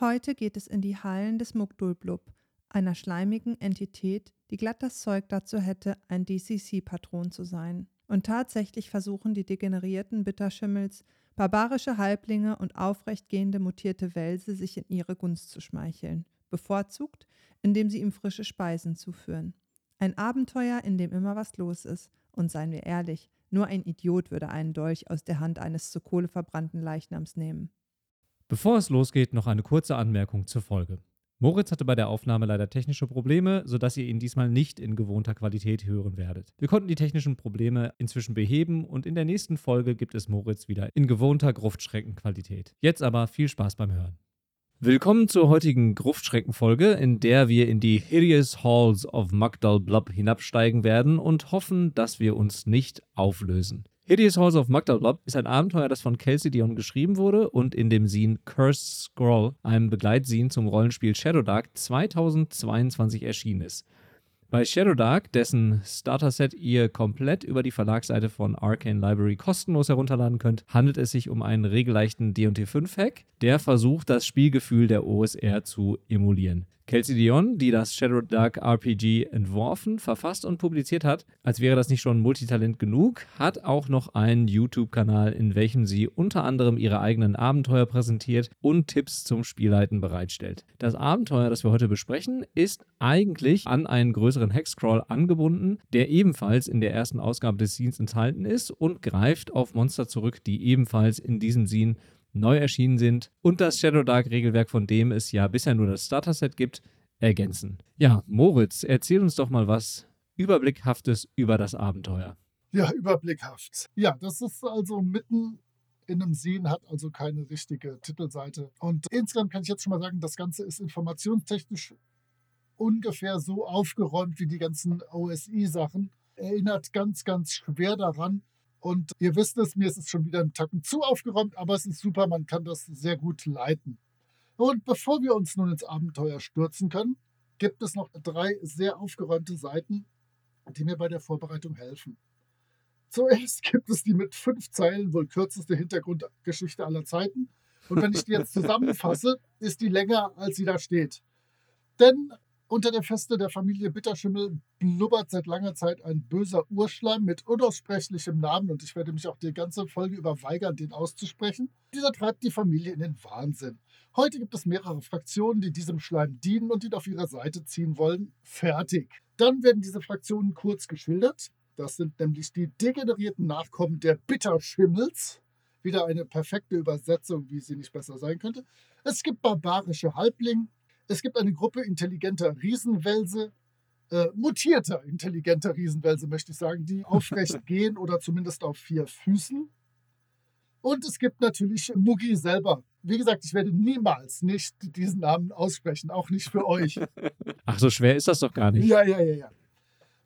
Heute geht es in die Hallen des Mugdulblub, einer schleimigen Entität, die glatt das Zeug dazu hätte, ein DCC-Patron zu sein. Und tatsächlich versuchen die degenerierten Bitterschimmels, barbarische Halblinge und aufrechtgehende mutierte Wälse sich in ihre Gunst zu schmeicheln, bevorzugt, indem sie ihm frische Speisen zuführen. Ein Abenteuer, in dem immer was los ist. Und seien wir ehrlich, nur ein Idiot würde einen Dolch aus der Hand eines zur Kohle verbrannten Leichnams nehmen. Bevor es losgeht, noch eine kurze Anmerkung zur Folge. Moritz hatte bei der Aufnahme leider technische Probleme, sodass ihr ihn diesmal nicht in gewohnter Qualität hören werdet. Wir konnten die technischen Probleme inzwischen beheben und in der nächsten Folge gibt es Moritz wieder in gewohnter Gruftschreckenqualität. Jetzt aber viel Spaß beim Hören. Willkommen zur heutigen Gruftschreckenfolge, in der wir in die Hideous Halls of Magdal Blub hinabsteigen werden und hoffen, dass wir uns nicht auflösen. Hideous Halls of Magdalblop ist ein Abenteuer, das von Kelsey Dion geschrieben wurde und in dem Scene Cursed Scroll, einem Begleitscene zum Rollenspiel Shadow Dark, 2022 erschienen ist. Bei Shadow Dark, dessen Starter-Set ihr komplett über die Verlagsseite von Arcane Library kostenlos herunterladen könnt, handelt es sich um einen regelleichten D&T5-Hack, der versucht, das Spielgefühl der OSR zu emulieren. Kelsey Dion, die das Shadow Dark RPG entworfen, verfasst und publiziert hat, als wäre das nicht schon Multitalent genug, hat auch noch einen YouTube-Kanal, in welchem sie unter anderem ihre eigenen Abenteuer präsentiert und Tipps zum Spielleiten bereitstellt. Das Abenteuer, das wir heute besprechen, ist eigentlich an einen größeren Hexcrawl angebunden, der ebenfalls in der ersten Ausgabe des Scenes enthalten ist und greift auf Monster zurück, die ebenfalls in diesem Scene neu erschienen sind und das Shadow Dark Regelwerk, von dem es ja bisher nur das Starter-Set gibt, ergänzen. Ja, Moritz, erzähl uns doch mal was Überblickhaftes über das Abenteuer. Ja, überblickhaft. Ja, das ist also mitten in einem Scene, hat also keine richtige Titelseite. Und insgesamt kann ich jetzt schon mal sagen, das Ganze ist informationstechnisch ungefähr so aufgeräumt wie die ganzen OSI-Sachen. Erinnert ganz, ganz schwer daran, und ihr wisst es, mir ist es schon wieder ein Tacken zu aufgeräumt, aber es ist super, man kann das sehr gut leiten. Und bevor wir uns nun ins Abenteuer stürzen können, gibt es noch drei sehr aufgeräumte Seiten, die mir bei der Vorbereitung helfen. Zuerst gibt es die mit fünf Zeilen wohl kürzeste Hintergrundgeschichte aller Zeiten. Und wenn ich die jetzt zusammenfasse, ist die länger, als sie da steht. Denn unter der Feste der Familie Bitterschimmel blubbert seit langer Zeit ein böser Urschleim mit unaussprechlichem Namen und ich werde mich auch die ganze Folge über weigern, den auszusprechen. Dieser treibt die Familie in den Wahnsinn. Heute gibt es mehrere Fraktionen, die diesem Schleim dienen und ihn auf ihre Seite ziehen wollen. Fertig. Dann werden diese Fraktionen kurz geschildert. Das sind nämlich die degenerierten Nachkommen der Bitterschimmels. Wieder eine perfekte Übersetzung, wie sie nicht besser sein könnte. Es gibt barbarische Halblinge, es gibt eine Gruppe intelligenter Riesenwälse, äh, mutierter intelligenter Riesenwälse, möchte ich sagen, die aufrecht gehen oder zumindest auf vier Füßen. Und es gibt natürlich Mugi selber. Wie gesagt, ich werde niemals nicht diesen Namen aussprechen, auch nicht für euch. Ach, so schwer ist das doch gar nicht. Ja, ja, ja, ja.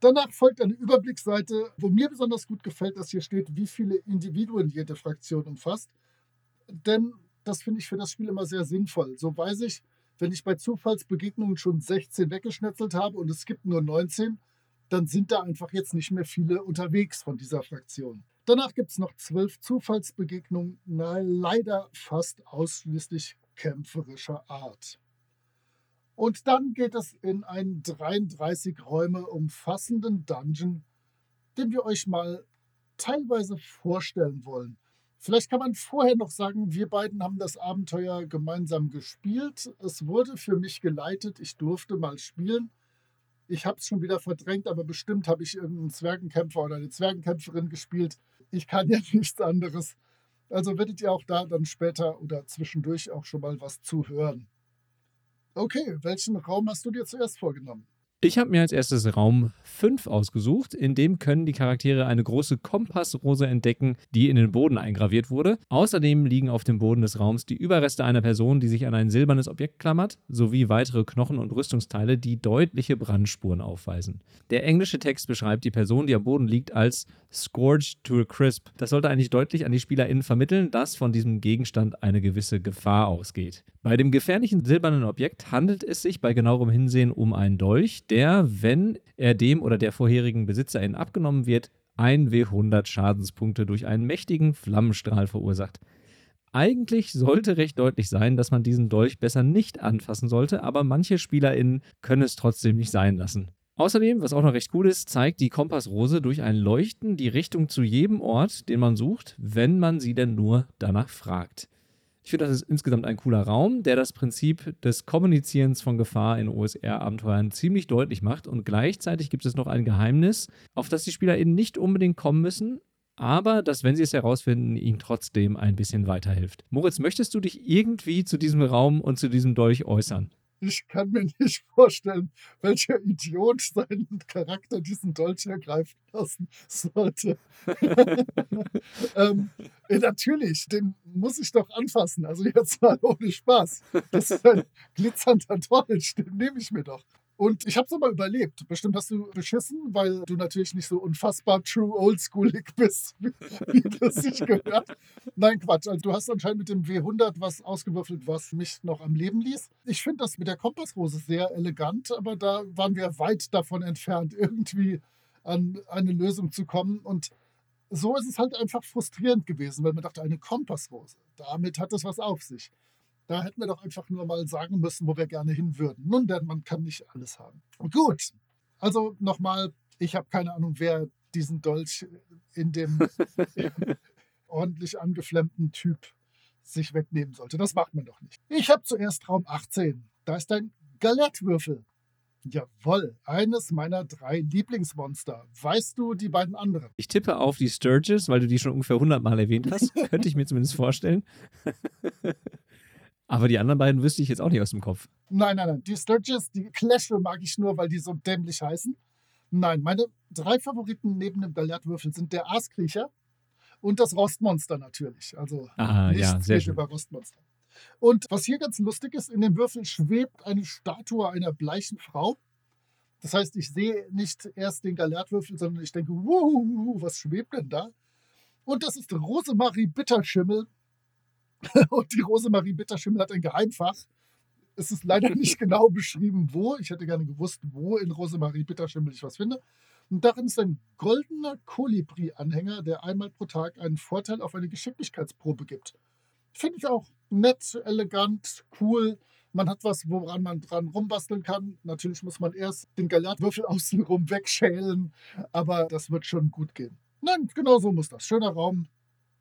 Danach folgt eine Überblicksseite, wo mir besonders gut gefällt, dass hier steht, wie viele Individuen jede Fraktion umfasst. Denn das finde ich für das Spiel immer sehr sinnvoll. So weiß ich, wenn ich bei Zufallsbegegnungen schon 16 weggeschnetzelt habe und es gibt nur 19, dann sind da einfach jetzt nicht mehr viele unterwegs von dieser Fraktion. Danach gibt es noch zwölf Zufallsbegegnungen, na, leider fast ausschließlich kämpferischer Art. Und dann geht es in einen 33 Räume umfassenden Dungeon, den wir euch mal teilweise vorstellen wollen. Vielleicht kann man vorher noch sagen, wir beiden haben das Abenteuer gemeinsam gespielt. Es wurde für mich geleitet. Ich durfte mal spielen. Ich habe es schon wieder verdrängt, aber bestimmt habe ich irgendeinen Zwergenkämpfer oder eine Zwergenkämpferin gespielt. Ich kann ja nichts anderes. Also werdet ihr auch da dann später oder zwischendurch auch schon mal was zuhören. Okay, welchen Raum hast du dir zuerst vorgenommen? Ich habe mir als erstes Raum 5 ausgesucht. In dem können die Charaktere eine große Kompassrose entdecken, die in den Boden eingraviert wurde. Außerdem liegen auf dem Boden des Raums die Überreste einer Person, die sich an ein silbernes Objekt klammert, sowie weitere Knochen und Rüstungsteile, die deutliche Brandspuren aufweisen. Der englische Text beschreibt die Person, die am Boden liegt, als Scourged to a Crisp. Das sollte eigentlich deutlich an die SpielerInnen vermitteln, dass von diesem Gegenstand eine gewisse Gefahr ausgeht. Bei dem gefährlichen silbernen Objekt handelt es sich bei genauerem Hinsehen um einen Dolch, der, wenn er dem oder der vorherigen BesitzerInnen abgenommen wird, 1 W100 Schadenspunkte durch einen mächtigen Flammenstrahl verursacht. Eigentlich sollte recht deutlich sein, dass man diesen Dolch besser nicht anfassen sollte, aber manche SpielerInnen können es trotzdem nicht sein lassen. Außerdem, was auch noch recht cool ist, zeigt die Kompassrose durch ein Leuchten die Richtung zu jedem Ort, den man sucht, wenn man sie denn nur danach fragt. Ich finde, das ist insgesamt ein cooler Raum, der das Prinzip des Kommunizierens von Gefahr in OSR-Abenteuern ziemlich deutlich macht und gleichzeitig gibt es noch ein Geheimnis, auf das die SpielerInnen nicht unbedingt kommen müssen, aber dass, wenn sie es herausfinden, ihnen trotzdem ein bisschen weiterhilft. Moritz, möchtest du dich irgendwie zu diesem Raum und zu diesem Dolch äußern? Ich kann mir nicht vorstellen, welcher Idiot seinen Charakter diesen Dolch ergreifen lassen sollte. ähm, äh, natürlich, den muss ich doch anfassen. Also jetzt mal ohne Spaß. Das ist ein glitzernder Dolch, den nehme ich mir doch. Und ich habe es aber überlebt. Bestimmt hast du beschissen, weil du natürlich nicht so unfassbar true oldschoolig bist, wie, das sich gehört. Nein, Quatsch. Also du hast anscheinend mit dem W100 was ausgewürfelt, was mich noch am Leben ließ. Ich finde das mit der Kompassrose sehr elegant, aber da waren wir weit davon entfernt, irgendwie an eine Lösung zu kommen. Und so ist es halt einfach frustrierend gewesen, weil man dachte, eine Kompassrose, damit hat es was auf sich. Da hätten wir doch einfach nur mal sagen müssen, wo wir gerne hin würden. Nun, denn man kann nicht alles haben. Gut, also nochmal, ich habe keine Ahnung, wer diesen Dolch in dem ordentlich angeflammten Typ sich wegnehmen sollte. Das macht man doch nicht. Ich habe zuerst Raum 18. Da ist ein Galettwürfel. Jawoll, eines meiner drei Lieblingsmonster. Weißt du die beiden anderen? Ich tippe auf die Sturges, weil du die schon ungefähr 100 Mal erwähnt hast. Könnte ich mir zumindest vorstellen. Aber die anderen beiden wüsste ich jetzt auch nicht aus dem Kopf. Nein, nein, nein. Die Sturges, die Clashle mag ich nur, weil die so dämlich heißen. Nein, meine drei Favoriten neben dem Gallertwürfel sind der Aaskriecher und das Rostmonster natürlich. Also ah, nichts ja, sehr schön. über Rostmonster. Und was hier ganz lustig ist, in dem Würfel schwebt eine Statue einer bleichen Frau. Das heißt, ich sehe nicht erst den Galertwürfel, sondern ich denke, wuhu, was schwebt denn da? Und das ist Rosemarie Bitterschimmel, Und die Rosemarie Bitterschimmel hat ein Geheimfach. Es ist leider nicht genau beschrieben, wo. Ich hätte gerne gewusst, wo in Rosemarie Bitterschimmel ich was finde. Und darin ist ein goldener Kolibri-Anhänger, der einmal pro Tag einen Vorteil auf eine Geschicklichkeitsprobe gibt. Finde ich auch nett, elegant, cool. Man hat was, woran man dran rumbasteln kann. Natürlich muss man erst den Galatwürfel außenrum wegschälen, aber das wird schon gut gehen. Nein, genau so muss das. Schöner Raum,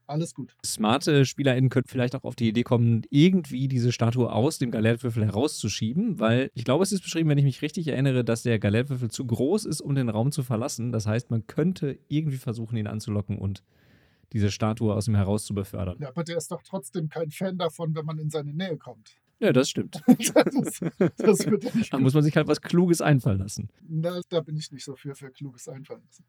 alles gut. Smarte SpielerInnen könnten vielleicht auch auf die Idee kommen, irgendwie diese Statue aus dem Galertwürfel herauszuschieben, weil ich glaube, es ist beschrieben, wenn ich mich richtig erinnere, dass der Galertwürfel zu groß ist, um den Raum zu verlassen. Das heißt, man könnte irgendwie versuchen, ihn anzulocken und diese Statue aus ihm heraus zu befördern. Ja, aber der ist doch trotzdem kein Fan davon, wenn man in seine Nähe kommt. Ja, das stimmt. das, das da muss man sich halt was Kluges einfallen lassen. Na, da bin ich nicht so für, für Kluges einfallen lassen.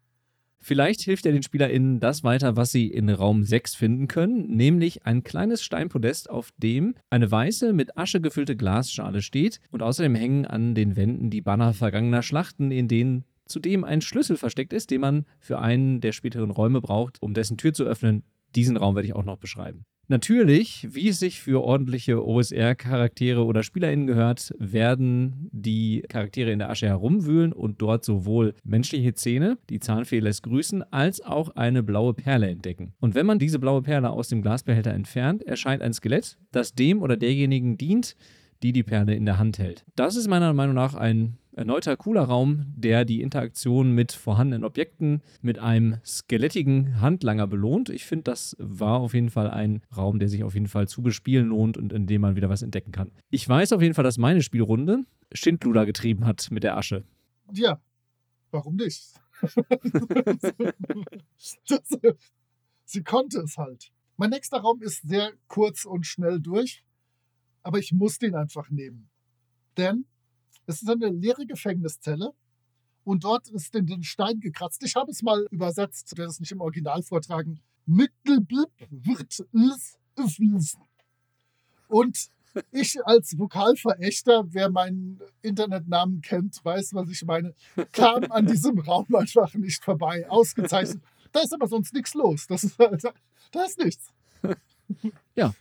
Vielleicht hilft er den SpielerInnen das weiter, was sie in Raum 6 finden können, nämlich ein kleines Steinpodest, auf dem eine weiße, mit Asche gefüllte Glasschale steht und außerdem hängen an den Wänden die Banner vergangener Schlachten, in denen zudem ein Schlüssel versteckt ist, den man für einen der späteren Räume braucht, um dessen Tür zu öffnen. Diesen Raum werde ich auch noch beschreiben. Natürlich, wie es sich für ordentliche OSR-Charaktere oder SpielerInnen gehört, werden die Charaktere in der Asche herumwühlen und dort sowohl menschliche Zähne, die Zahnfee lässt grüßen, als auch eine blaue Perle entdecken. Und wenn man diese blaue Perle aus dem Glasbehälter entfernt, erscheint ein Skelett, das dem oder derjenigen dient, die die Perle in der Hand hält. Das ist meiner Meinung nach ein erneuter cooler Raum, der die Interaktion mit vorhandenen Objekten mit einem skelettigen Handlanger belohnt. Ich finde, das war auf jeden Fall ein Raum, der sich auf jeden Fall zu bespielen lohnt und in dem man wieder was entdecken kann. Ich weiß auf jeden Fall, dass meine Spielrunde Schindluder getrieben hat mit der Asche. Ja, warum nicht? das, sie konnte es halt. Mein nächster Raum ist sehr kurz und schnell durch, aber ich muss den einfach nehmen. Denn es ist eine leere Gefängniszelle und dort ist in den Stein gekratzt. Ich habe es mal übersetzt, ich werde es nicht im Original vortragen. Mittelblip wird es Und ich als Vokalverächter, wer meinen Internetnamen kennt, weiß, was ich meine, kam an diesem Raum einfach nicht vorbei. Ausgezeichnet. Da ist aber sonst nichts los. Das ist, da ist nichts. Ja.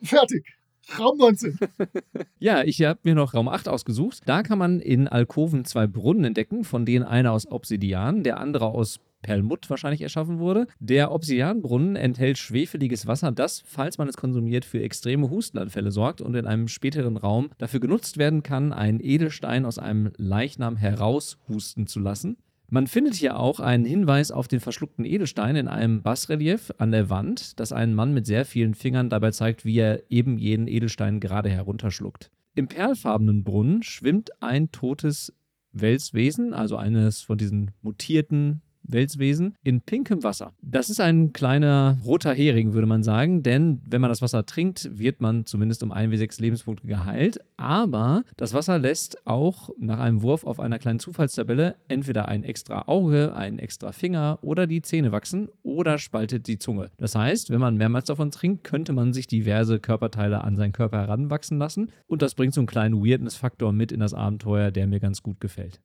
Fertig. Raum 19. Ja, ich habe mir noch Raum 8 ausgesucht. Da kann man in Alkoven zwei Brunnen entdecken, von denen einer aus Obsidian, der andere aus Perlmutt wahrscheinlich erschaffen wurde. Der Obsidianbrunnen enthält schwefeliges Wasser, das, falls man es konsumiert, für extreme Hustenanfälle sorgt und in einem späteren Raum dafür genutzt werden kann, einen Edelstein aus einem Leichnam heraushusten zu lassen. Man findet hier auch einen Hinweis auf den verschluckten Edelstein in einem Bassrelief an der Wand, das einen Mann mit sehr vielen Fingern dabei zeigt, wie er eben jeden Edelstein gerade herunterschluckt. Im perlfarbenen Brunnen schwimmt ein totes Welswesen, also eines von diesen mutierten Welswesen in pinkem Wasser. Das ist ein kleiner roter Hering, würde man sagen, denn wenn man das Wasser trinkt, wird man zumindest um 1 wie 6 Lebenspunkte geheilt. Aber das Wasser lässt auch nach einem Wurf auf einer kleinen Zufallstabelle entweder ein extra Auge, einen extra Finger oder die Zähne wachsen oder spaltet die Zunge. Das heißt, wenn man mehrmals davon trinkt, könnte man sich diverse Körperteile an seinen Körper heranwachsen lassen. Und das bringt so einen kleinen Weirdness-Faktor mit in das Abenteuer, der mir ganz gut gefällt.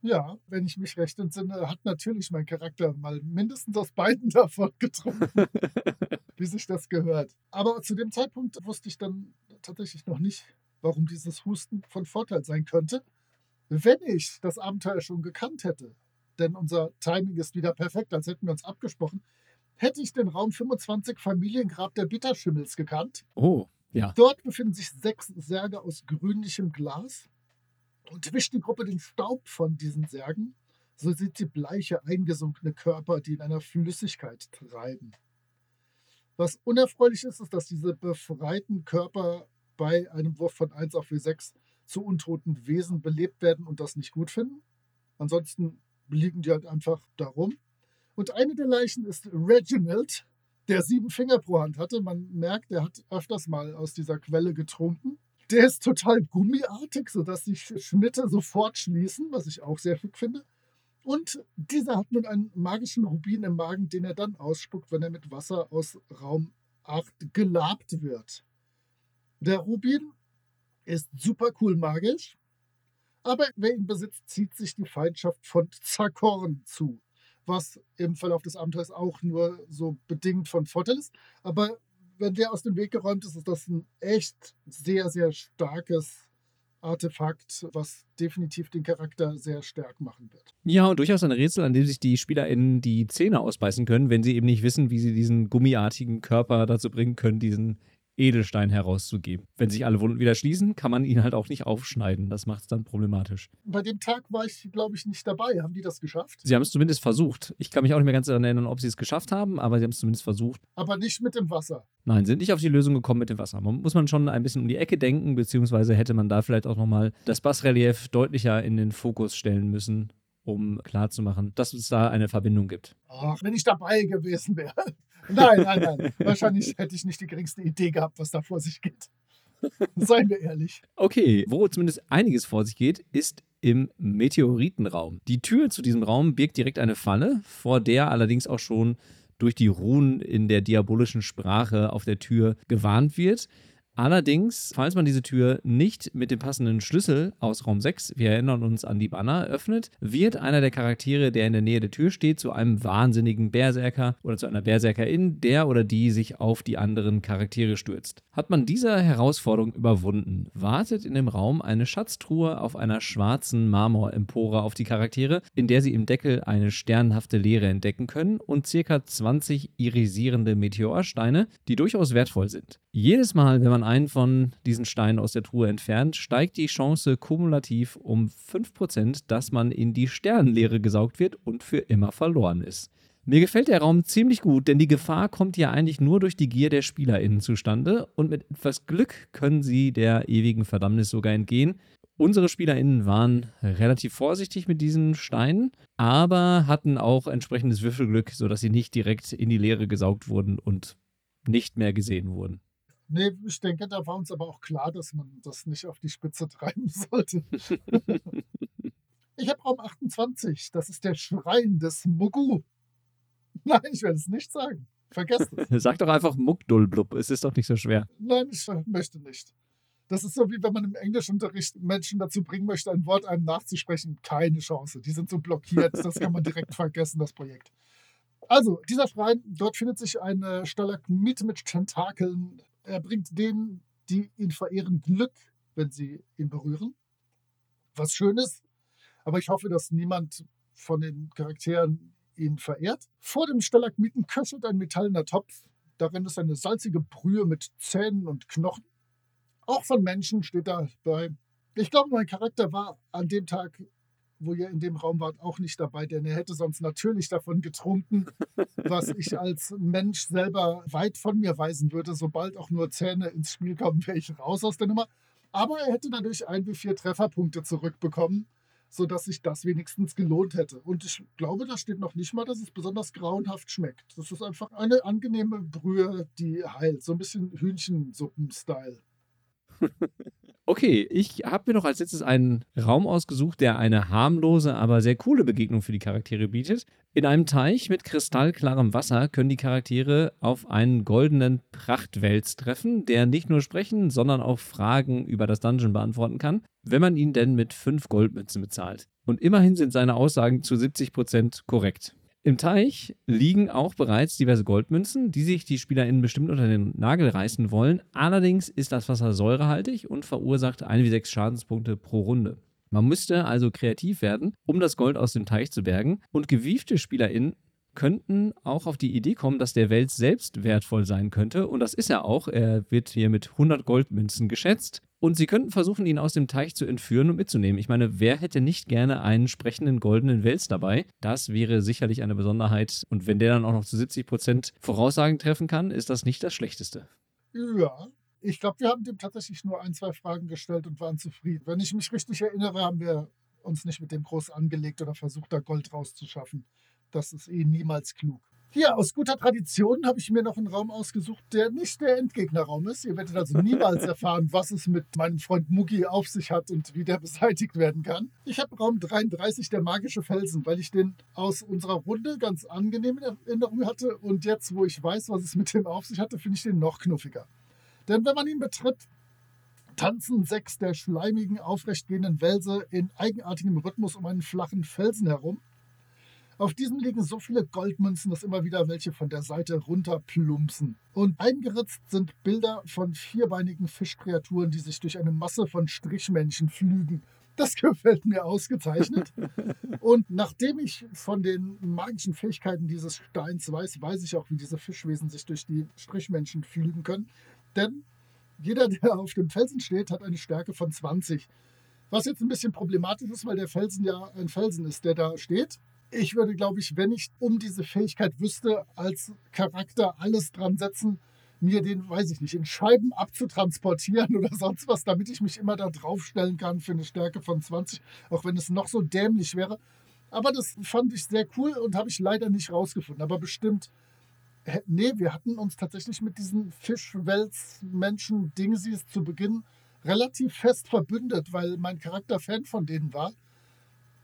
Ja, wenn ich mich recht entsinne, hat natürlich mein Charakter mal mindestens aus beiden davon getrunken, wie sich das gehört. Aber zu dem Zeitpunkt wusste ich dann tatsächlich noch nicht, warum dieses Husten von Vorteil sein könnte. Wenn ich das Abenteuer schon gekannt hätte, denn unser Timing ist wieder perfekt, als hätten wir uns abgesprochen, hätte ich den Raum 25 Familiengrab der Bitterschimmels gekannt. Oh, ja. Dort befinden sich sechs Särge aus grünlichem Glas und wischt die Gruppe den Staub von diesen Särgen, so sieht sie bleiche, eingesunkene Körper, die in einer Flüssigkeit treiben. Was unerfreulich ist, ist, dass diese befreiten Körper bei einem Wurf von 1 auf W6 zu untoten Wesen belebt werden und das nicht gut finden. Ansonsten liegen die halt einfach darum. Und eine der Leichen ist Reginald, der sieben Finger pro Hand hatte. Man merkt, er hat öfters mal aus dieser Quelle getrunken. Der ist total gummiartig, sodass sich Schnitte sofort schließen, was ich auch sehr schick finde. Und dieser hat nun einen magischen Rubin im Magen, den er dann ausspuckt, wenn er mit Wasser aus Raum 8 gelabt wird. Der Rubin ist super cool magisch, aber wer ihn besitzt, zieht sich die Feindschaft von Zakorn zu, was im Verlauf des Abenteuers auch nur so bedingt von Vorteil ist. Aber wenn der aus dem Weg geräumt ist, ist das ein echt sehr, sehr starkes Artefakt, was definitiv den Charakter sehr stark machen wird. Ja, und durchaus ein Rätsel, an dem sich die SpielerInnen die Zähne ausbeißen können, wenn sie eben nicht wissen, wie sie diesen gummiartigen Körper dazu bringen können, diesen Edelstein herauszugeben. Wenn sich alle Wunden wieder schließen, kann man ihn halt auch nicht aufschneiden. Das macht es dann problematisch. Bei dem Tag war ich, glaube ich, nicht dabei. Haben die das geschafft? Sie haben es zumindest versucht. Ich kann mich auch nicht mehr ganz daran erinnern, ob sie es geschafft haben, aber sie haben es zumindest versucht. Aber nicht mit dem Wasser. Nein, sind nicht auf die Lösung gekommen mit dem Wasser. Man muss man schon ein bisschen um die Ecke denken, beziehungsweise hätte man da vielleicht auch nochmal das Bassrelief deutlicher in den Fokus stellen müssen, um klarzumachen, dass es da eine Verbindung gibt. Ach, wenn ich dabei gewesen wäre. Nein, nein, nein. Wahrscheinlich hätte ich nicht die geringste Idee gehabt, was da vor sich geht. Seien wir ehrlich. Okay, wo zumindest einiges vor sich geht, ist im Meteoritenraum. Die Tür zu diesem Raum birgt direkt eine Falle, vor der allerdings auch schon durch die Runen in der diabolischen Sprache auf der Tür gewarnt wird. Allerdings, falls man diese Tür nicht mit dem passenden Schlüssel aus Raum 6, wir erinnern uns an die Banner, öffnet, wird einer der Charaktere, der in der Nähe der Tür steht, zu einem wahnsinnigen Berserker oder zu einer Berserkerin, der oder die sich auf die anderen Charaktere stürzt. Hat man diese Herausforderung überwunden, wartet in dem Raum eine Schatztruhe auf einer schwarzen Marmorempore auf die Charaktere, in der sie im Deckel eine sternhafte Leere entdecken können und circa 20 irisierende Meteorsteine, die durchaus wertvoll sind. Jedes Mal, wenn man einen von diesen Steinen aus der Truhe entfernt, steigt die Chance kumulativ um 5%, dass man in die Sternenleere gesaugt wird und für immer verloren ist. Mir gefällt der Raum ziemlich gut, denn die Gefahr kommt ja eigentlich nur durch die Gier der SpielerInnen zustande und mit etwas Glück können sie der ewigen Verdammnis sogar entgehen. Unsere SpielerInnen waren relativ vorsichtig mit diesen Steinen, aber hatten auch entsprechendes Würfelglück, sodass sie nicht direkt in die Leere gesaugt wurden und nicht mehr gesehen wurden. Nee, ich denke, da war uns aber auch klar, dass man das nicht auf die Spitze treiben sollte. Ich habe Raum 28. Das ist der Schrein des Mugu. Nein, ich werde es nicht sagen. Vergesst es. Sag doch einfach Muckdulblub. Es ist doch nicht so schwer. Nein, ich möchte nicht. Das ist so, wie wenn man im Englischunterricht Menschen dazu bringen möchte, ein Wort einem nachzusprechen. Keine Chance. Die sind so blockiert. Das kann man direkt vergessen, das Projekt. Also, dieser Schrein, dort findet sich eine Stalagmit mit Tentakeln. Er bringt denen, die ihn verehren, Glück, wenn sie ihn berühren. Was Schönes. Aber ich hoffe, dass niemand von den Charakteren ihn verehrt. Vor dem Stalagmiten köchelt ein metallener Topf. Darin ist eine salzige Brühe mit Zähnen und Knochen. Auch von Menschen steht dabei. Ich glaube, mein Charakter war an dem Tag, wo ihr in dem Raum wart, auch nicht dabei, denn er hätte sonst natürlich davon getrunken, was ich als Mensch selber weit von mir weisen würde. Sobald auch nur Zähne ins Spiel kommen, wäre ich raus aus der Nummer. Aber er hätte dadurch ein wie vier Trefferpunkte zurückbekommen, sodass sich das wenigstens gelohnt hätte. Und ich glaube, da steht noch nicht mal, dass es besonders grauenhaft schmeckt. Das ist einfach eine angenehme Brühe, die heilt. So ein bisschen Hühnchensuppen-Style. Okay, ich habe mir noch als letztes einen Raum ausgesucht, der eine harmlose, aber sehr coole Begegnung für die Charaktere bietet. In einem Teich mit kristallklarem Wasser können die Charaktere auf einen goldenen Prachtwels treffen, der nicht nur sprechen, sondern auch Fragen über das Dungeon beantworten kann, wenn man ihn denn mit fünf Goldmünzen bezahlt. Und immerhin sind seine Aussagen zu 70% korrekt. Im Teich liegen auch bereits diverse Goldmünzen, die sich die SpielerInnen bestimmt unter den Nagel reißen wollen. Allerdings ist das Wasser säurehaltig und verursacht 1 wie 6 Schadenspunkte pro Runde. Man müsste also kreativ werden, um das Gold aus dem Teich zu bergen. Und gewiefte SpielerInnen könnten auch auf die Idee kommen, dass der Wels selbst wertvoll sein könnte. Und das ist er auch. Er wird hier mit 100 Goldmünzen geschätzt. Und sie könnten versuchen, ihn aus dem Teich zu entführen und mitzunehmen. Ich meine, wer hätte nicht gerne einen sprechenden goldenen Wels dabei? Das wäre sicherlich eine Besonderheit. Und wenn der dann auch noch zu 70 Prozent Voraussagen treffen kann, ist das nicht das Schlechteste. Ja, ich glaube, wir haben dem tatsächlich nur ein, zwei Fragen gestellt und waren zufrieden. Wenn ich mich richtig erinnere, haben wir uns nicht mit dem groß angelegt oder versucht, da Gold rauszuschaffen. Das ist eh niemals klug. Hier, aus guter Tradition habe ich mir noch einen Raum ausgesucht, der nicht der Endgegnerraum ist. Ihr werdet also niemals erfahren, was es mit meinem Freund Mugi auf sich hat und wie der beseitigt werden kann. Ich habe Raum 33, der magische Felsen, weil ich den aus unserer Runde ganz angenehm in Erinnerung hatte. Und jetzt, wo ich weiß, was es mit dem auf sich hatte, finde ich den noch knuffiger. Denn wenn man ihn betritt, tanzen sechs der schleimigen, aufrechtgehenden Wälse in eigenartigem Rhythmus um einen flachen Felsen herum. Auf diesem liegen so viele Goldmünzen, dass immer wieder welche von der Seite runterplumpsen. Und eingeritzt sind Bilder von vierbeinigen Fischkreaturen, die sich durch eine Masse von Strichmännchen flügen. Das gefällt mir ausgezeichnet. Und nachdem ich von den magischen Fähigkeiten dieses Steins weiß, weiß ich auch, wie diese Fischwesen sich durch die Strichmännchen flügen können. Denn jeder, der auf dem Felsen steht, hat eine Stärke von 20. Was jetzt ein bisschen problematisch ist, weil der Felsen ja ein Felsen ist, der da steht ich würde, glaube ich, wenn ich um diese Fähigkeit wüsste, als Charakter alles dran setzen, mir den, weiß ich nicht, in Scheiben abzutransportieren oder sonst was, damit ich mich immer da draufstellen kann für eine Stärke von 20, auch wenn es noch so dämlich wäre. Aber das fand ich sehr cool und habe ich leider nicht rausgefunden. Aber bestimmt, nee, wir hatten uns tatsächlich mit diesen Fischwels-Menschen-Dingsies zu Beginn relativ fest verbündet, weil mein Charakter Fan von denen war.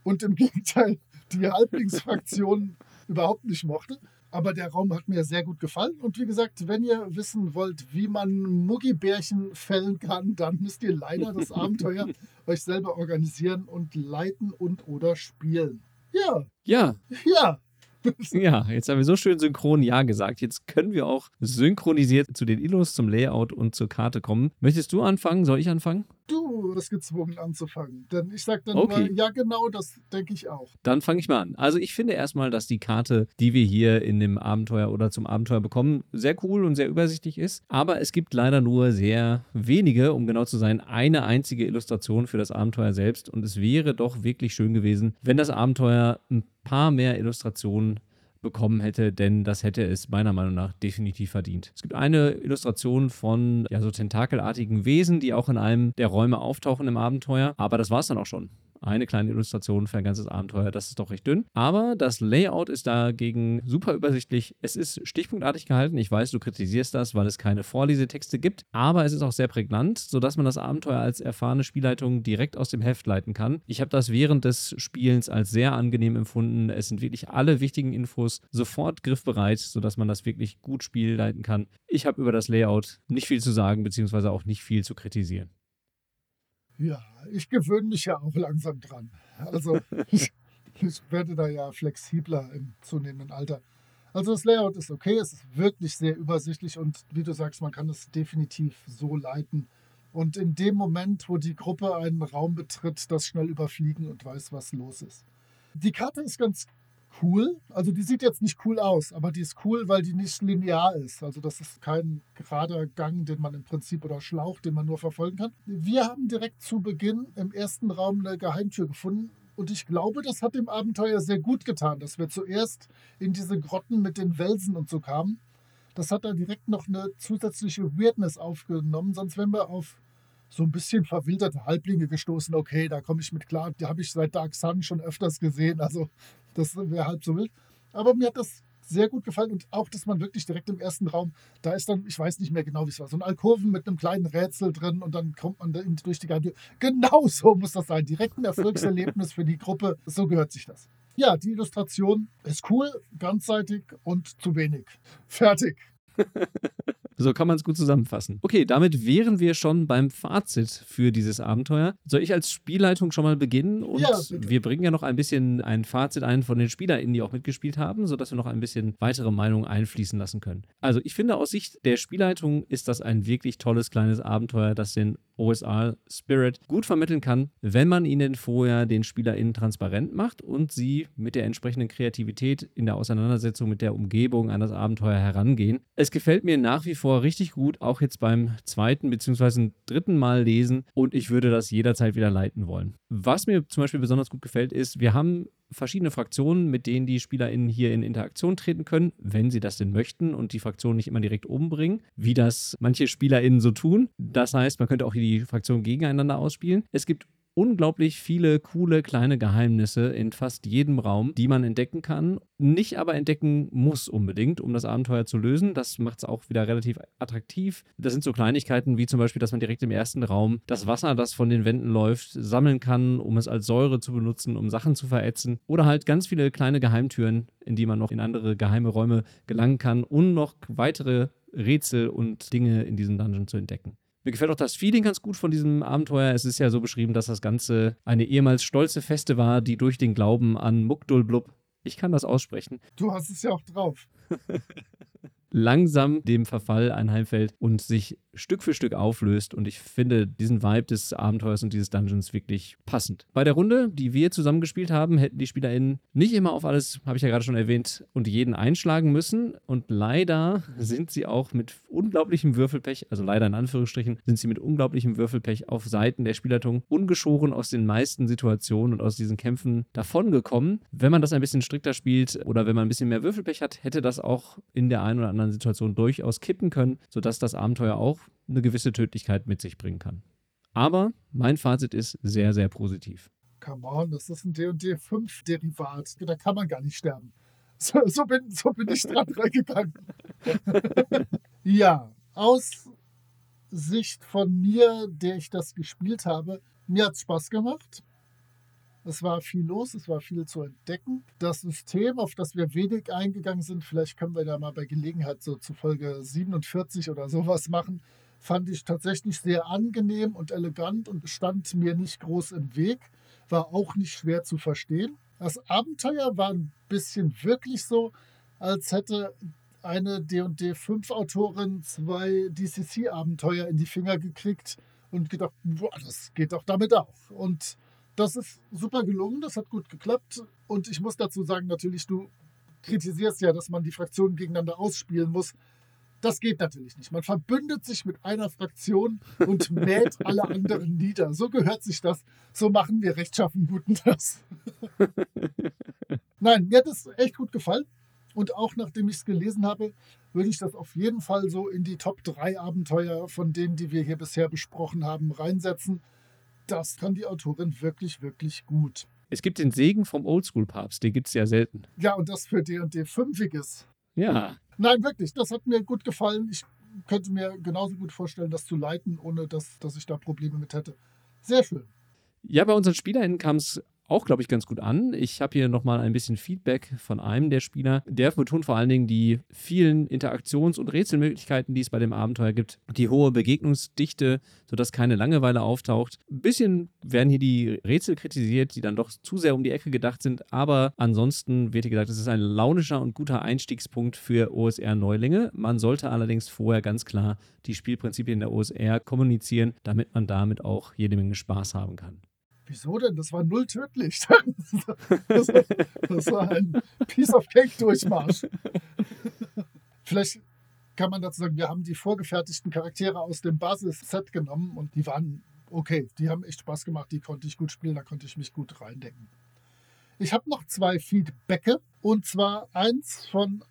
Und im Gegenteil, die Halblingsfraktion überhaupt nicht mochte. Aber der Raum hat mir sehr gut gefallen. Und wie gesagt, wenn ihr wissen wollt, wie man Muggibärchen fällen kann, dann müsst ihr leider das Abenteuer euch selber organisieren und leiten und oder spielen. Ja. Ja. Ja. Ja, jetzt haben wir so schön synchron Ja gesagt. Jetzt können wir auch synchronisiert zu den Illus, zum Layout und zur Karte kommen. Möchtest du anfangen? Soll ich anfangen? Du bist gezwungen anzufangen. Denn ich sage dann Okay. immer, ja genau, das denke ich auch. Dann fange ich mal an. Also ich finde erstmal, dass die Karte, die wir hier in dem Abenteuer oder zum Abenteuer bekommen, sehr cool und sehr übersichtlich ist. Aber es gibt leider nur sehr wenige, um genau zu sein, eine einzige Illustration für das Abenteuer selbst. Und es wäre doch wirklich schön gewesen, wenn das Abenteuer ein paar mehr Illustrationen bekommen hätte, denn das hätte es meiner Meinung nach definitiv verdient. Es gibt eine Illustration von ja, so tentakelartigen Wesen, die auch in einem der Räume auftauchen im Abenteuer, aber das war es dann auch schon. Eine kleine Illustration für ein ganzes Abenteuer, das ist doch recht dünn. Aber das Layout ist dagegen super übersichtlich. Es ist stichpunktartig gehalten. Ich weiß, du kritisierst das, weil es keine Vorlesetexte gibt, aber es ist auch sehr prägnant, sodass man das Abenteuer als erfahrene Spielleitung direkt aus dem Heft leiten kann. Ich habe das während des Spielens als sehr angenehm empfunden. Es sind wirklich alle wichtigen Infos sofort griffbereit, sodass man das wirklich gut spielleiten kann. Ich habe über das Layout nicht viel zu sagen, beziehungsweise auch nicht viel zu kritisieren. Ja, ich gewöhne mich ja auch langsam dran. Also ich, ich werde da ja flexibler im zunehmenden Alter. Also das Layout ist okay, es ist wirklich sehr übersichtlich und wie du sagst, man kann es definitiv so leiten. Und in dem Moment, wo die Gruppe einen Raum betritt, das schnell überfliegen und weiß, was los ist. Die Karte ist ganz cool. Also die sieht jetzt nicht cool aus, aber die ist cool, weil die nicht linear ist. Also das ist kein gerader Gang, den man im Prinzip oder Schlauch, den man nur verfolgen kann. Wir haben direkt zu Beginn im ersten Raum eine Geheimtür gefunden. Und ich glaube, das hat dem Abenteuer sehr gut getan, dass wir zuerst in diese Grotten mit den Welsen und so kamen. Das hat da direkt noch eine zusätzliche Weirdness aufgenommen. Sonst wären wir auf so ein bisschen verwilderte Halblinge gestoßen. Okay, da komme ich mit klar. Die habe ich seit Dark Sun schon öfters gesehen. Also das wäre halb so wild. Aber mir hat das sehr gut gefallen und auch, dass man wirklich direkt im ersten Raum, da ist dann, ich weiß nicht mehr genau, wie es war, so ein Alkoven mit einem kleinen Rätsel drin und dann kommt man da durch die Geheimtür. Genau so muss das sein. Direkt ein Erfolgserlebnis für die Gruppe. So gehört sich das. Ja, die Illustration ist cool, ganzseitig und zu wenig. Fertig. So kann man es gut zusammenfassen. Okay, damit wären wir schon beim Fazit für dieses Abenteuer. Soll ich als Spielleitung schon mal beginnen? Und Ja, wir bringen ja noch ein bisschen ein Fazit ein von den SpielerInnen, die auch mitgespielt haben, sodass wir noch ein bisschen weitere Meinungen einfließen lassen können. Also ich finde aus Sicht der Spielleitung ist das ein wirklich tolles kleines Abenteuer, das den OSR Spirit gut vermitteln kann, wenn man ihnen vorher den SpielerInnen transparent macht und sie mit der entsprechenden Kreativität in der Auseinandersetzung mit der Umgebung an das Abenteuer herangehen. Es gefällt mir nach wie vor richtig gut, auch jetzt beim zweiten bzw. dritten Mal lesen und ich würde das jederzeit wieder leiten wollen. Was mir zum Beispiel besonders gut gefällt, ist, wir haben verschiedene Fraktionen, mit denen die SpielerInnen hier in Interaktion treten können, wenn sie das denn möchten und die Fraktion nicht immer direkt umbringen, wie das manche SpielerInnen so tun. Das heißt, man könnte auch die Fraktionen gegeneinander ausspielen. Es gibt unglaublich viele coole kleine Geheimnisse in fast jedem Raum, die man entdecken kann, nicht aber entdecken muss unbedingt, um das Abenteuer zu lösen. Das macht es auch wieder relativ attraktiv. Das sind so Kleinigkeiten wie zum Beispiel, dass man direkt im ersten Raum das Wasser, das von den Wänden läuft, sammeln kann, um es als Säure zu benutzen, um Sachen zu verätzen. Oder halt ganz viele kleine Geheimtüren, in die man noch in andere geheime Räume gelangen kann, um noch weitere Rätsel und Dinge in diesem Dungeon zu entdecken. Mir gefällt auch das Feeling ganz gut von diesem Abenteuer. Es ist ja so beschrieben, dass das Ganze eine ehemals stolze Feste war, die durch den Glauben an Mukdulblub, ich kann das aussprechen, Du hast es ja auch drauf. langsam dem Verfall anheimfällt und sich Stück für Stück auflöst. Und ich finde diesen Vibe des Abenteuers und dieses Dungeons wirklich passend. Bei der Runde, die wir zusammengespielt haben, hätten die SpielerInnen nicht immer auf alles, habe ich ja gerade schon erwähnt, und jeden einschlagen müssen. Und leider sind sie auch mit unglaublichem Würfelpech, also leider in Anführungsstrichen, sind sie mit unglaublichem Würfelpech auf Seiten der Spielleitung ungeschoren aus den meisten Situationen und aus diesen Kämpfen davongekommen. Wenn man das ein bisschen strikter spielt oder wenn man ein bisschen mehr Würfelpech hat, hätte das auch in der einen oder anderen Situation durchaus kippen können, sodass das Abenteuer auch eine gewisse Tödlichkeit mit sich bringen kann. Aber mein Fazit ist sehr, sehr positiv. Come on, das ist ein D&D 5 Derivat. Da kann man gar nicht sterben. So, so, bin, so bin ich dran reingegangen. ja, aus Sicht von mir, der ich das gespielt habe, mir hat es Spaß gemacht. Es war viel los, es war viel zu entdecken. Das System, auf das wir wenig eingegangen sind, vielleicht können wir da mal bei Gelegenheit so zu Folge 47 oder sowas machen, fand ich tatsächlich sehr angenehm und elegant und stand mir nicht groß im Weg. War auch nicht schwer zu verstehen. Das Abenteuer war ein bisschen wirklich so, als hätte eine D&D 5 Autorin zwei DCC Abenteuer in die Finger gekriegt und gedacht, boah, das geht doch damit auch. Und das ist super gelungen, das hat gut geklappt. Und ich muss dazu sagen, natürlich, du kritisierst ja, dass man die Fraktionen gegeneinander ausspielen muss. Das geht natürlich nicht. Man verbündet sich mit einer Fraktion und mäht alle anderen nieder. So gehört sich das. So machen wir rechtschaffen Guten das. Nein, mir hat es echt gut gefallen. Und auch nachdem ich es gelesen habe, würde ich das auf jeden Fall so in die Top 3 Abenteuer von denen, die wir hier bisher besprochen haben, reinsetzen. Das kann die Autorin wirklich, wirklich gut. Es gibt den Segen vom Oldschool-Papst, den gibt es ja selten. Ja, und das für D&D 5 ist. Ja. Nein, wirklich, das hat mir gut gefallen. Ich könnte mir genauso gut vorstellen, das zu leiten, ohne dass, dass ich da Probleme mit hätte. Sehr schön. Ja, bei unseren SpielerInnen kam es auch, glaube ich, ganz gut an. Ich habe hier nochmal ein bisschen Feedback von einem der Spieler. Der betont vor allen Dingen die vielen Interaktions- und Rätselmöglichkeiten, die es bei dem Abenteuer gibt. Die hohe Begegnungsdichte, sodass keine Langeweile auftaucht. Ein bisschen werden hier die Rätsel kritisiert, die dann doch zu sehr um die Ecke gedacht sind. Aber ansonsten wird hier gesagt, es ist ein launischer und guter Einstiegspunkt für OSR-Neulinge. Man sollte allerdings vorher ganz klar die Spielprinzipien der OSR kommunizieren, damit man damit auch jede Menge Spaß haben kann. Wieso denn? Das war null tödlich. Das, das war ein Piece of Cake Durchmarsch. Vielleicht kann man dazu sagen, wir haben die vorgefertigten Charaktere aus dem Basis-Set genommen und die waren okay. Die haben echt Spaß gemacht, die konnte ich gut spielen, da konnte ich mich gut reindenken. Ich habe noch zwei Feedbacke und zwar eins von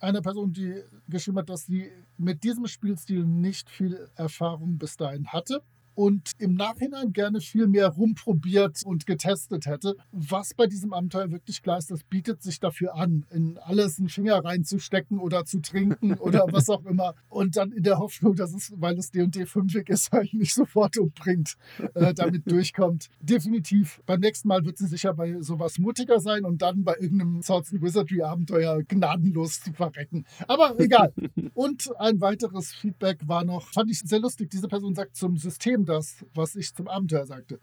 einer Person, die geschrieben hat, dass sie mit diesem Spielstil nicht viel Erfahrung bis dahin hatte und im Nachhinein gerne viel mehr rumprobiert und getestet hätte. Was bei diesem Abenteuer wirklich klar ist, das bietet sich dafür an, in alles einen Finger reinzustecken oder zu trinken oder was auch immer. Und dann in der Hoffnung, dass es, weil es D&D 5 ist, halt nicht sofort umbringt, äh, damit durchkommt. Definitiv. Beim nächsten Mal wird sie sicher bei sowas mutiger sein und dann bei irgendeinem Swords and Wizardry Abenteuer gnadenlos zu verrecken. Aber egal. Und ein weiteres Feedback war noch, fand ich sehr lustig. Diese Person sagt zum System, das, was ich zum Abenteuer sagte.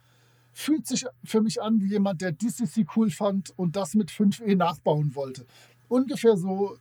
Fühlt sich für mich an wie jemand, der DCC cool fand und das mit 5e nachbauen wollte. Ungefähr so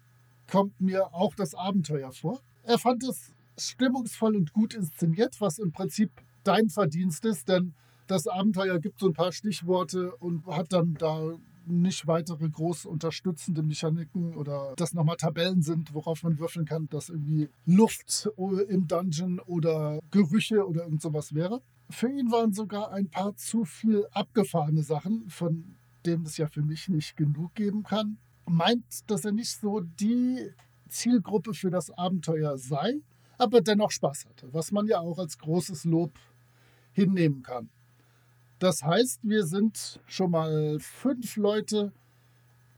kommt mir auch das Abenteuer vor. Er fand es stimmungsvoll und gut inszeniert, was im Prinzip dein Verdienst ist, denn das Abenteuer gibt so ein paar Stichworte und hat dann da nicht weitere groß unterstützende Mechaniken oder dass nochmal Tabellen sind, worauf man würfeln kann, dass irgendwie Luft im Dungeon oder Gerüche oder irgend sowas wäre. Für ihn waren sogar ein paar zu viel abgefahrene Sachen, von denen es ja für mich nicht genug geben kann. Meint, dass er nicht so die Zielgruppe für das Abenteuer sei, aber dennoch Spaß hatte, was man ja auch als großes Lob hinnehmen kann. Das heißt, wir sind schon mal fünf Leute,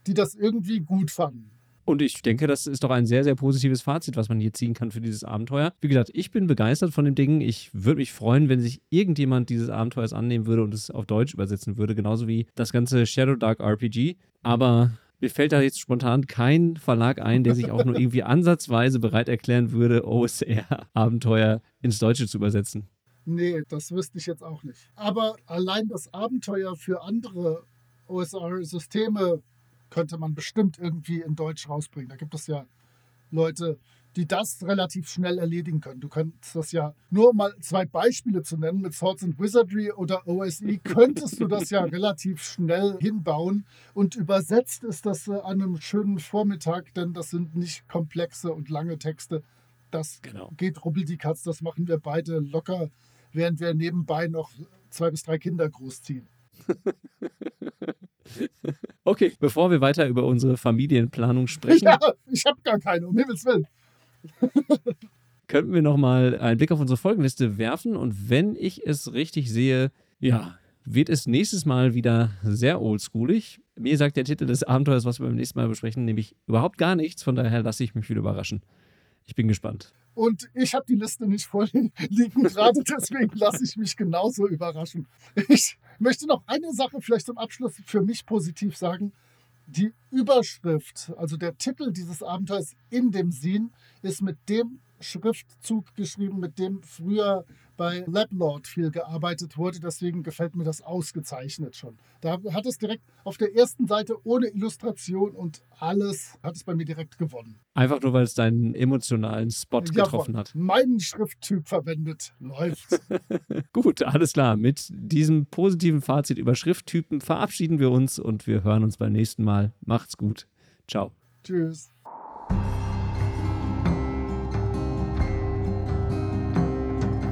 die das irgendwie gut fanden. Und ich denke, das ist doch ein sehr, sehr positives Fazit, was man hier ziehen kann für dieses Abenteuer. Wie gesagt, ich bin begeistert von dem Ding. Ich würde mich freuen, wenn sich irgendjemand dieses Abenteuers annehmen würde und es auf Deutsch übersetzen würde, genauso wie das ganze Shadow Dark RPG. Aber mir fällt da jetzt spontan kein Verlag ein, der sich auch nur irgendwie ansatzweise bereit erklären würde, OSR-Abenteuer ins Deutsche zu übersetzen. Nee, das wüsste ich jetzt auch nicht. Aber allein das Abenteuer für andere OSR-Systeme könnte man bestimmt irgendwie in Deutsch rausbringen. Da gibt es ja Leute, die das relativ schnell erledigen können. Du könntest das ja, nur um mal zwei Beispiele zu nennen, mit Swords and Wizardry oder OSE, könntest du das ja relativ schnell hinbauen. Und übersetzt ist das an einem schönen Vormittag, denn das sind nicht komplexe und lange Texte. Das genau. geht rubbeldickatz, das machen wir beide locker während wir nebenbei noch zwei bis drei Kinder großziehen. Okay, bevor wir weiter über unsere Familienplanung sprechen. Ja, ich habe gar keine, um Himmels Willen. könnten wir noch mal einen Blick auf unsere Folgenliste werfen und wenn ich es richtig sehe, ja, wird es nächstes Mal wieder sehr oldschoolig. Mir sagt der Titel des Abenteuers, was wir beim nächsten Mal besprechen, nämlich überhaupt gar nichts. Von daher lasse ich mich wieder überraschen. Ich bin gespannt. Und ich habe die Liste nicht vorliegen gerade, deswegen lasse ich mich genauso überraschen. Ich möchte noch eine Sache vielleicht zum Abschluss für mich positiv sagen. Die Überschrift, also der Titel dieses Abenteuers in dem Sin, ist mit dem Schriftzug geschrieben, mit dem früher bei Lablord viel gearbeitet wurde. Deswegen gefällt mir das ausgezeichnet schon. Da hat es direkt auf der ersten Seite ohne Illustration und alles hat es bei mir direkt gewonnen. Einfach nur, weil es deinen emotionalen Spot ja, getroffen hat. Meinen Schrifttyp verwendet. Läuft. Gut, alles klar. Mit diesem positiven Fazit über Schrifttypen verabschieden wir uns und wir hören uns beim nächsten Mal. Macht's gut. Ciao. Tschüss.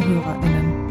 treue HörerInnen.